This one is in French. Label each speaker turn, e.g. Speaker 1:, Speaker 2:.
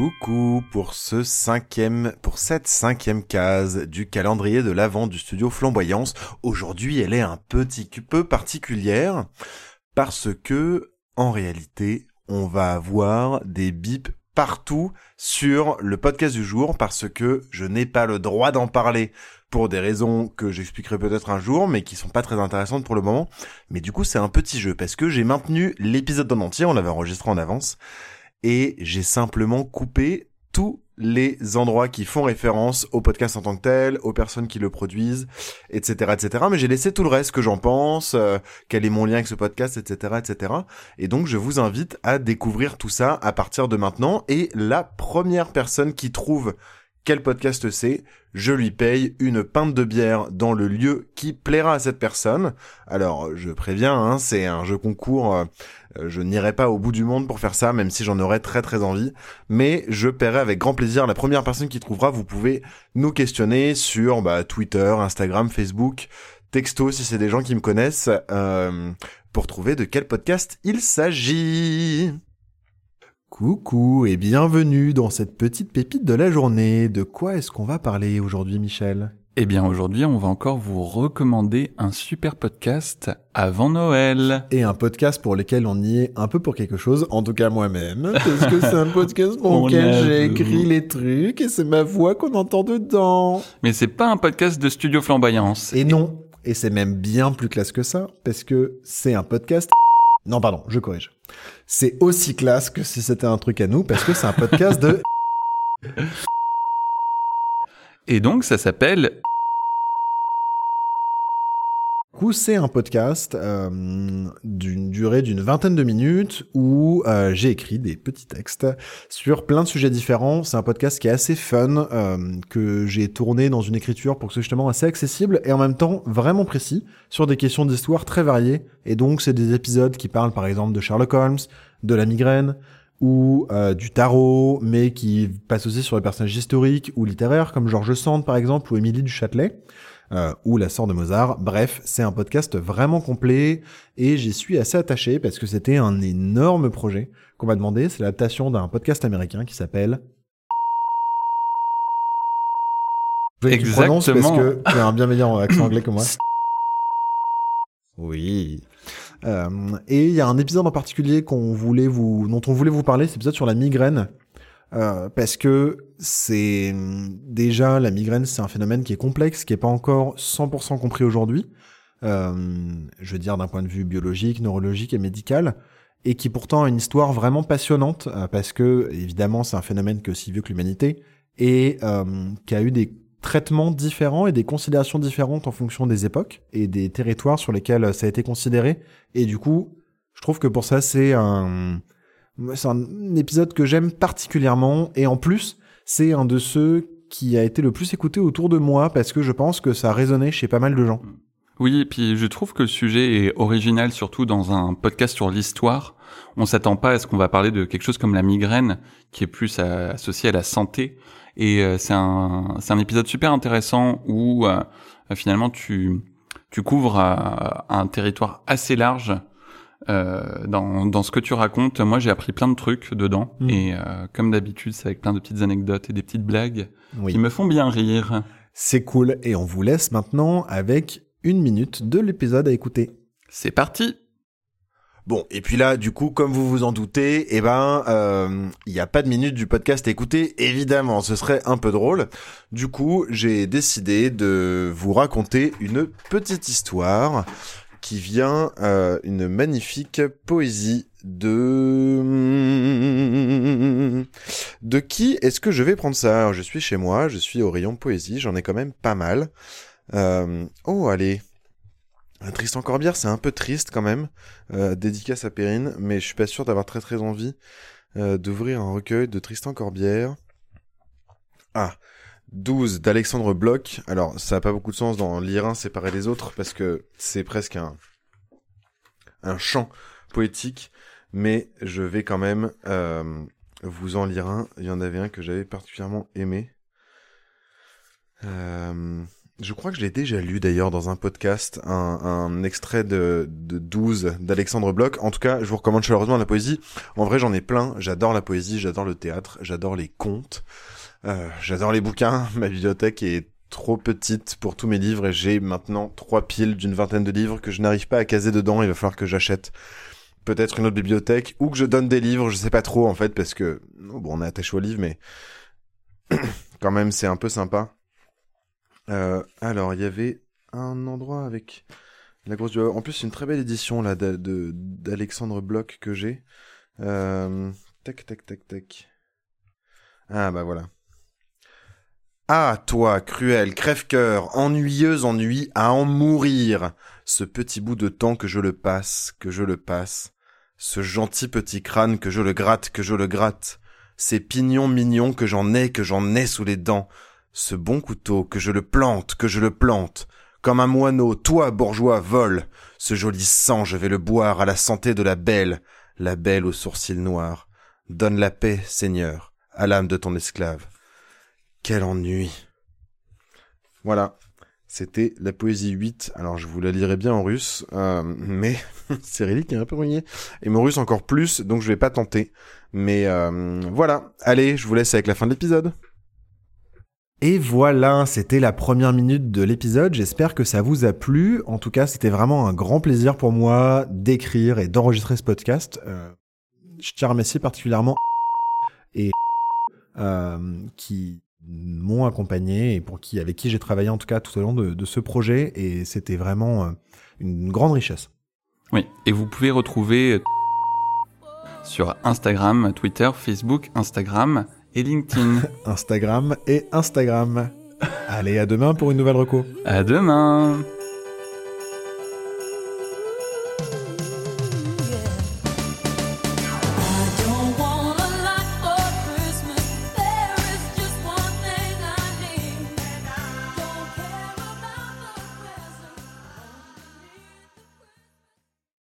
Speaker 1: Coucou pour ce cinquième, pour cette cinquième case du calendrier de l'avant du studio Flamboyance. Aujourd'hui, elle est un petit peu particulière parce que, en réalité, on va avoir des bips partout sur le podcast du jour parce que je n'ai pas le droit d'en parler pour des raisons que j'expliquerai peut-être un jour, mais qui sont pas très intéressantes pour le moment. Mais du coup, c'est un petit jeu parce que j'ai maintenu l'épisode en entier, on l'avait enregistré en avance, et j'ai simplement coupé tous les endroits qui font référence au podcast en tant que tel, aux personnes qui le produisent, etc., etc. Mais j'ai laissé tout le reste que j'en pense, euh, quel est mon lien avec ce podcast, etc., etc. Et donc je vous invite à découvrir tout ça à partir de maintenant. Et la première personne qui trouve quel podcast c'est, je lui paye une pinte de bière dans le lieu qui plaira à cette personne. Alors, je préviens, hein, c'est un jeu concours, euh, je n'irai pas au bout du monde pour faire ça, même si j'en aurais très très envie, mais je paierai avec grand plaisir la première personne qui trouvera. Vous pouvez nous questionner sur bah, Twitter, Instagram, Facebook, texto si c'est des gens qui me connaissent, euh, pour trouver de quel podcast il s'agit. Coucou et bienvenue dans cette petite pépite de la journée. De quoi est-ce qu'on va parler aujourd'hui, Michel?
Speaker 2: Eh bien, aujourd'hui, on va encore vous recommander un super podcast avant Noël.
Speaker 1: Et un podcast pour lequel on y est un peu pour quelque chose, en tout cas moi-même, parce que c'est un podcast pour lequel j'ai écrit les trucs et c'est ma voix qu'on entend dedans.
Speaker 2: Mais c'est pas un podcast de Studio Flamboyance.
Speaker 1: Et non, et c'est même bien plus classe que ça, parce que c'est un podcast non, pardon, je corrige. C'est aussi classe que si c'était un truc à nous, parce que c'est un podcast de...
Speaker 2: Et donc, ça s'appelle
Speaker 1: coup, c'est un podcast euh, d'une durée d'une vingtaine de minutes où euh, j'ai écrit des petits textes sur plein de sujets différents. C'est un podcast qui est assez fun, euh, que j'ai tourné dans une écriture pour que ce soit justement assez accessible et en même temps vraiment précis sur des questions d'histoire très variées. Et donc, c'est des épisodes qui parlent par exemple de Sherlock Holmes, de la migraine, ou euh, du tarot, mais qui passent aussi sur les personnages historiques ou littéraires, comme Georges Sand par exemple, ou Émilie du Châtelet euh, ou La Sœur de Mozart. Bref, c'est un podcast vraiment complet et j'y suis assez attaché parce que c'était un énorme projet qu'on m'a demandé. C'est l'adaptation d'un podcast américain qui s'appelle
Speaker 2: Exactement.
Speaker 1: parce que tu as un bien meilleur accent anglais que moi. Oui. Euh, et il y a un épisode en particulier qu'on voulait vous, dont on voulait vous parler, c'est l'épisode sur la migraine. Euh, parce que c'est déjà la migraine, c'est un phénomène qui est complexe, qui est pas encore 100% compris aujourd'hui. Euh, je veux dire d'un point de vue biologique, neurologique et médical, et qui pourtant a une histoire vraiment passionnante euh, parce que évidemment c'est un phénomène est aussi vieux que l'humanité et euh, qui a eu des traitements différents et des considérations différentes en fonction des époques et des territoires sur lesquels ça a été considéré. Et du coup, je trouve que pour ça c'est un c'est un épisode que j'aime particulièrement et en plus, c'est un de ceux qui a été le plus écouté autour de moi parce que je pense que ça a résonné chez pas mal de gens.
Speaker 2: Oui, et puis je trouve que le sujet est original, surtout dans un podcast sur l'histoire. On s'attend pas à ce qu'on va parler de quelque chose comme la migraine, qui est plus associé à la santé. Et euh, c'est un, un épisode super intéressant où euh, finalement tu, tu couvres euh, un territoire assez large euh, dans, dans ce que tu racontes, moi j'ai appris plein de trucs dedans. Mm. Et euh, comme d'habitude, c'est avec plein de petites anecdotes et des petites blagues qui me font bien rire.
Speaker 1: C'est cool. Et on vous laisse maintenant avec une minute de l'épisode à écouter.
Speaker 2: C'est parti
Speaker 1: Bon, et puis là, du coup, comme vous vous en doutez, eh ben, il euh, n'y a pas de minute du podcast à écouter, évidemment, ce serait un peu drôle. Du coup, j'ai décidé de vous raconter une petite histoire qui vient euh, une magnifique poésie de de qui est-ce que je vais prendre ça? Je suis chez moi, je suis au rayon poésie, j'en ai quand même pas mal. Euh... Oh allez, Tristan Corbière, c'est un peu triste quand même. Euh, dédicace à Perrine, mais je suis pas sûr d'avoir très très envie euh, d'ouvrir un recueil de Tristan Corbière. Ah, 12 d'Alexandre Bloch. Alors, ça n'a pas beaucoup de sens dans lire un séparer les autres parce que c'est presque un, un chant poétique, mais je vais quand même euh, vous en lire un. Il y en avait un que j'avais particulièrement aimé. Euh, Je crois que je l'ai déjà lu d'ailleurs dans un podcast, un, extrait de, de 12 d'Alexandre Bloch. En tout cas, je vous recommande chaleureusement la poésie. En vrai, j'en ai plein. J'adore la poésie, j'adore le théâtre, j'adore les contes, j'adore les bouquins. Ma bibliothèque est trop petite pour tous mes livres et j'ai maintenant trois piles d'une vingtaine de livres que je n'arrive pas à caser dedans. Il va falloir que j'achète peut-être une autre bibliothèque ou que je donne des livres. Je sais pas trop en fait parce que bon, on est attaché aux livres, mais quand même c'est un peu sympa. Euh, alors, il y avait un endroit avec la grosse... En plus, une très belle édition là d'Alexandre Bloch que j'ai. Euh... Tac, tac, tac, tac. Ah bah voilà. Ah, toi, cruel, crève-cœur, ennuyeuse ennui à en mourir. Ce petit bout de temps que je le passe, que je le passe. Ce gentil petit crâne que je le gratte, que je le gratte. Ces pignons mignons que j'en ai, que j'en ai sous les dents. Ce bon couteau, que je le plante, que je le plante. Comme un moineau, toi, bourgeois, vole. Ce joli sang, je vais le boire à la santé de la belle, la belle aux sourcils noirs. Donne la paix, Seigneur, à l'âme de ton esclave. Quel ennui. Voilà. C'était la poésie 8. Alors je vous la lirai bien en russe, euh, mais Cyrillique est un peu ruiné. Et mon russe encore plus, donc je vais pas tenter. Mais euh, voilà. Allez, je vous laisse avec la fin de l'épisode. Et voilà, c'était la première minute de l'épisode. J'espère que ça vous a plu. En tout cas, c'était vraiment un grand plaisir pour moi d'écrire et d'enregistrer ce podcast. Euh, je tiens à remercier particulièrement et qui m'ont accompagné et pour qui, avec qui j'ai travaillé en tout cas tout au long de, de ce projet. Et c'était vraiment euh, une grande richesse.
Speaker 2: Oui, et vous pouvez retrouver sur Instagram, Twitter, Facebook, Instagram et LinkedIn.
Speaker 1: Instagram et Instagram. Allez, à demain pour une nouvelle reco.
Speaker 2: À demain